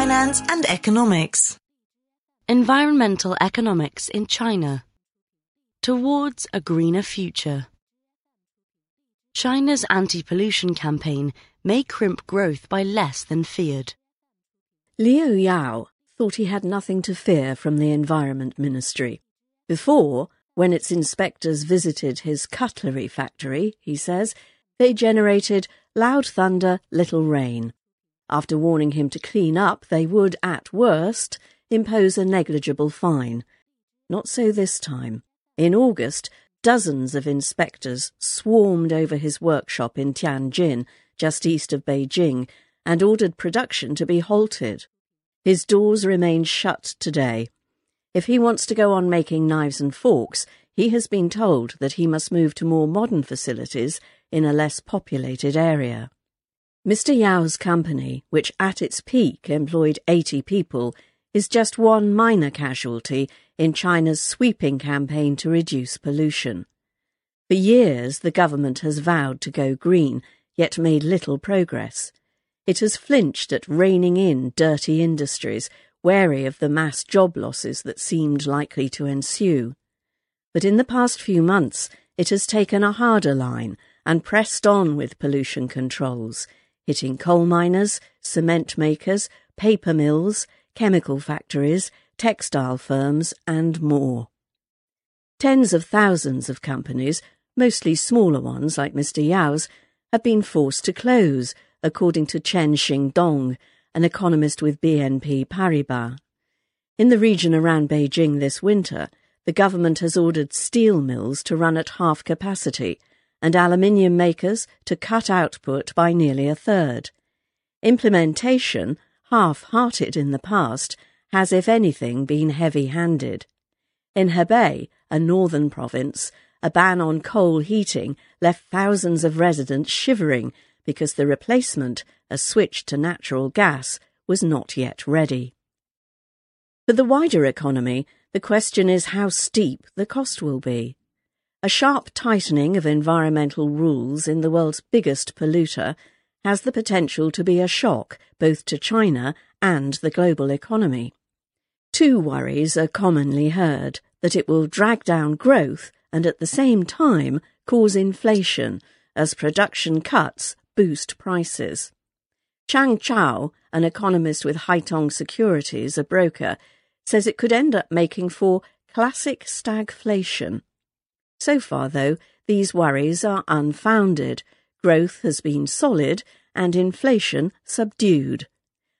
finance and economics. Environmental economics in China. Towards a greener future. China's anti pollution campaign may crimp growth by less than feared. Liu Yao thought he had nothing to fear from the Environment Ministry. Before, when its inspectors visited his cutlery factory, he says, they generated loud thunder, little rain. After warning him to clean up, they would, at worst, impose a negligible fine. Not so this time. In August, dozens of inspectors swarmed over his workshop in Tianjin, just east of Beijing, and ordered production to be halted. His doors remain shut today. If he wants to go on making knives and forks, he has been told that he must move to more modern facilities in a less populated area. Mr. Yao's company, which at its peak employed 80 people, is just one minor casualty in China's sweeping campaign to reduce pollution. For years, the government has vowed to go green, yet made little progress. It has flinched at reining in dirty industries, wary of the mass job losses that seemed likely to ensue. But in the past few months, it has taken a harder line and pressed on with pollution controls, hitting coal miners, cement makers, paper mills, chemical factories, textile firms, and more. Tens of thousands of companies, mostly smaller ones like Mr. Yao's, have been forced to close according to Chen Xingdong, an economist with BNP Paribas. In the region around Beijing this winter, the government has ordered steel mills to run at half capacity and aluminium makers to cut output by nearly a third. Implementation, half-hearted in the past, has, if anything, been heavy-handed. In Hebei, a northern province, a ban on coal heating left thousands of residents shivering because the replacement, a switch to natural gas, was not yet ready. For the wider economy, the question is how steep the cost will be. A sharp tightening of environmental rules in the world's biggest polluter has the potential to be a shock both to China and the global economy. Two worries are commonly heard that it will drag down growth and at the same time cause inflation as production cuts boost prices. Chang Chao, an economist with Haitong Securities, a broker, says it could end up making for classic stagflation. So far, though, these worries are unfounded. Growth has been solid and inflation subdued.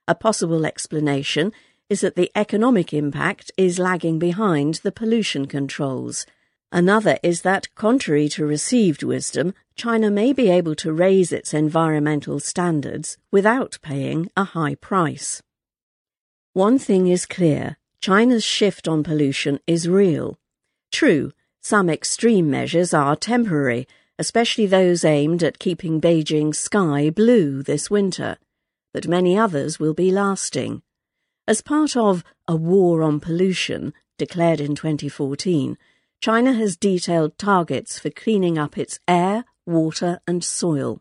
A possible explanation is that the economic impact is lagging behind the pollution controls. Another is that, contrary to received wisdom, China may be able to raise its environmental standards without paying a high price. One thing is clear China's shift on pollution is real. True, some extreme measures are temporary, especially those aimed at keeping Beijing's sky blue this winter, but many others will be lasting. As part of a war on pollution, declared in 2014, China has detailed targets for cleaning up its air, water, and soil.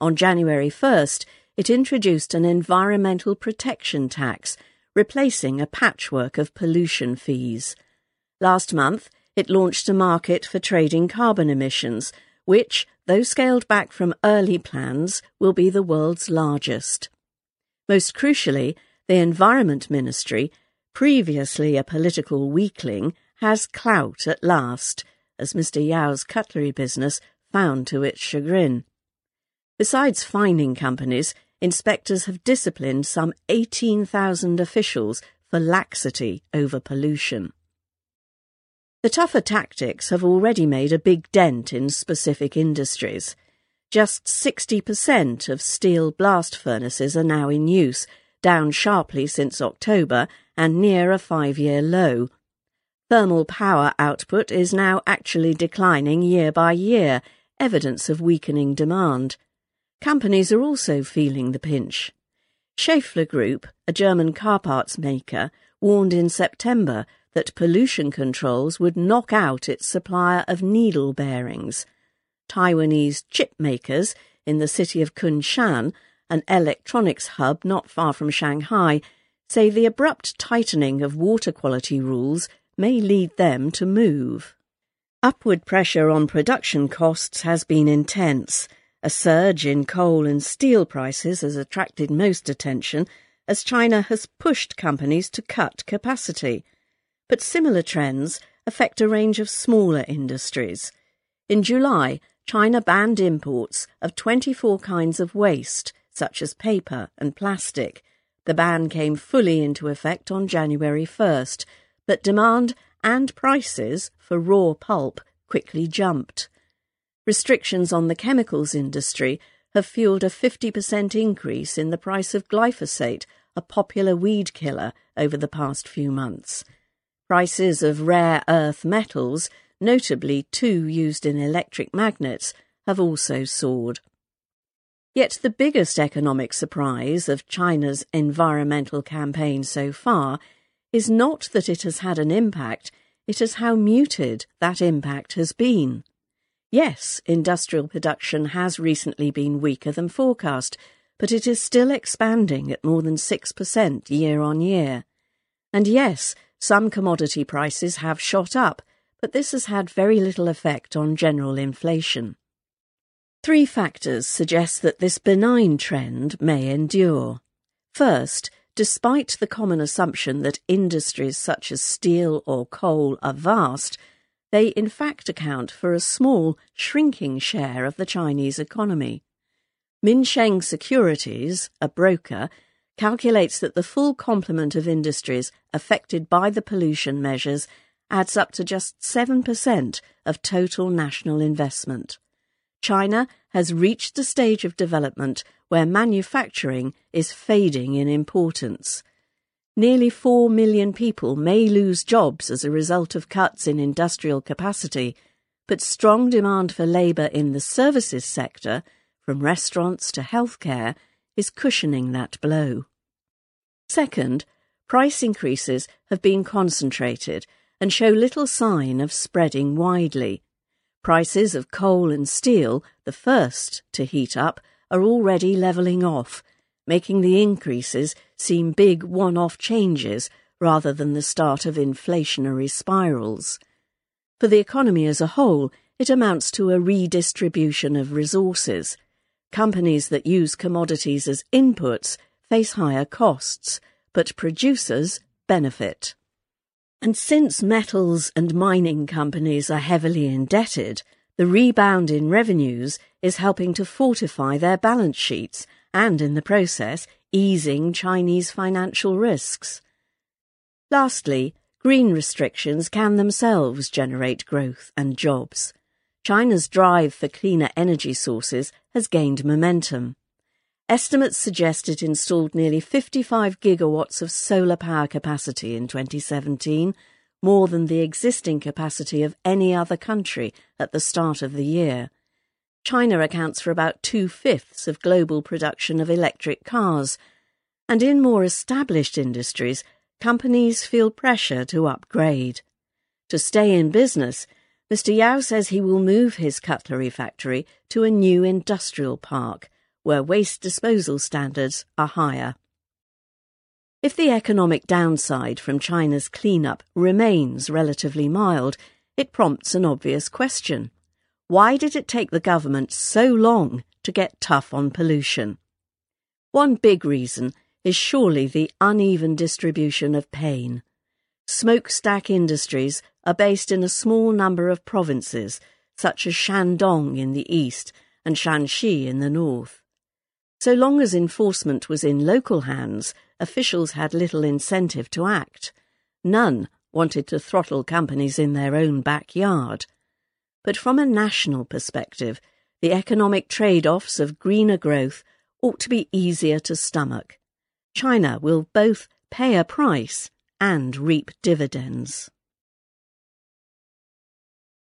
On January 1st, it introduced an environmental protection tax, replacing a patchwork of pollution fees. Last month, it launched a market for trading carbon emissions, which, though scaled back from early plans, will be the world's largest. Most crucially, the Environment Ministry, previously a political weakling, has clout at last, as Mr. Yao's cutlery business found to its chagrin. Besides fining companies, inspectors have disciplined some 18,000 officials for laxity over pollution. The tougher tactics have already made a big dent in specific industries. Just 60% of steel blast furnaces are now in use, down sharply since October and near a five year low. Thermal power output is now actually declining year by year, evidence of weakening demand. Companies are also feeling the pinch. Schaeffler Group, a German car parts maker, warned in September that pollution controls would knock out its supplier of needle bearings. Taiwanese chip makers in the city of Kunshan, an electronics hub not far from Shanghai, say the abrupt tightening of water quality rules may lead them to move. Upward pressure on production costs has been intense. A surge in coal and steel prices has attracted most attention as China has pushed companies to cut capacity. But similar trends affect a range of smaller industries. In July, China banned imports of 24 kinds of waste, such as paper and plastic. The ban came fully into effect on January 1st, but demand and prices for raw pulp quickly jumped. Restrictions on the chemicals industry have fueled a 50% increase in the price of glyphosate, a popular weed killer, over the past few months. Prices of rare earth metals, notably two used in electric magnets, have also soared. Yet the biggest economic surprise of China's environmental campaign so far is not that it has had an impact, it is how muted that impact has been. Yes, industrial production has recently been weaker than forecast, but it is still expanding at more than 6% year on year. And yes, some commodity prices have shot up, but this has had very little effect on general inflation. Three factors suggest that this benign trend may endure. First, despite the common assumption that industries such as steel or coal are vast, they in fact account for a small, shrinking share of the Chinese economy. Minsheng Securities, a broker, calculates that the full complement of industries affected by the pollution measures adds up to just 7% of total national investment. China has reached a stage of development where manufacturing is fading in importance. Nearly 4 million people may lose jobs as a result of cuts in industrial capacity, but strong demand for labour in the services sector, from restaurants to healthcare, is cushioning that blow. Second, price increases have been concentrated and show little sign of spreading widely. Prices of coal and steel, the first to heat up, are already levelling off, making the increases seem big one off changes rather than the start of inflationary spirals. For the economy as a whole, it amounts to a redistribution of resources. Companies that use commodities as inputs face higher costs, but producers benefit. And since metals and mining companies are heavily indebted, the rebound in revenues is helping to fortify their balance sheets and in the process easing Chinese financial risks. Lastly, green restrictions can themselves generate growth and jobs. China's drive for cleaner energy sources has gained momentum. Estimates suggest it installed nearly 55 gigawatts of solar power capacity in 2017, more than the existing capacity of any other country at the start of the year. China accounts for about two fifths of global production of electric cars, and in more established industries, companies feel pressure to upgrade. To stay in business, Mr. Yao says he will move his cutlery factory to a new industrial park where waste disposal standards are higher. If the economic downside from China's cleanup remains relatively mild, it prompts an obvious question. Why did it take the government so long to get tough on pollution? One big reason is surely the uneven distribution of pain. Smokestack industries are based in a small number of provinces, such as Shandong in the east and Shanxi in the north. So long as enforcement was in local hands, officials had little incentive to act. None wanted to throttle companies in their own backyard. But from a national perspective, the economic trade offs of greener growth ought to be easier to stomach. China will both pay a price and reap dividends.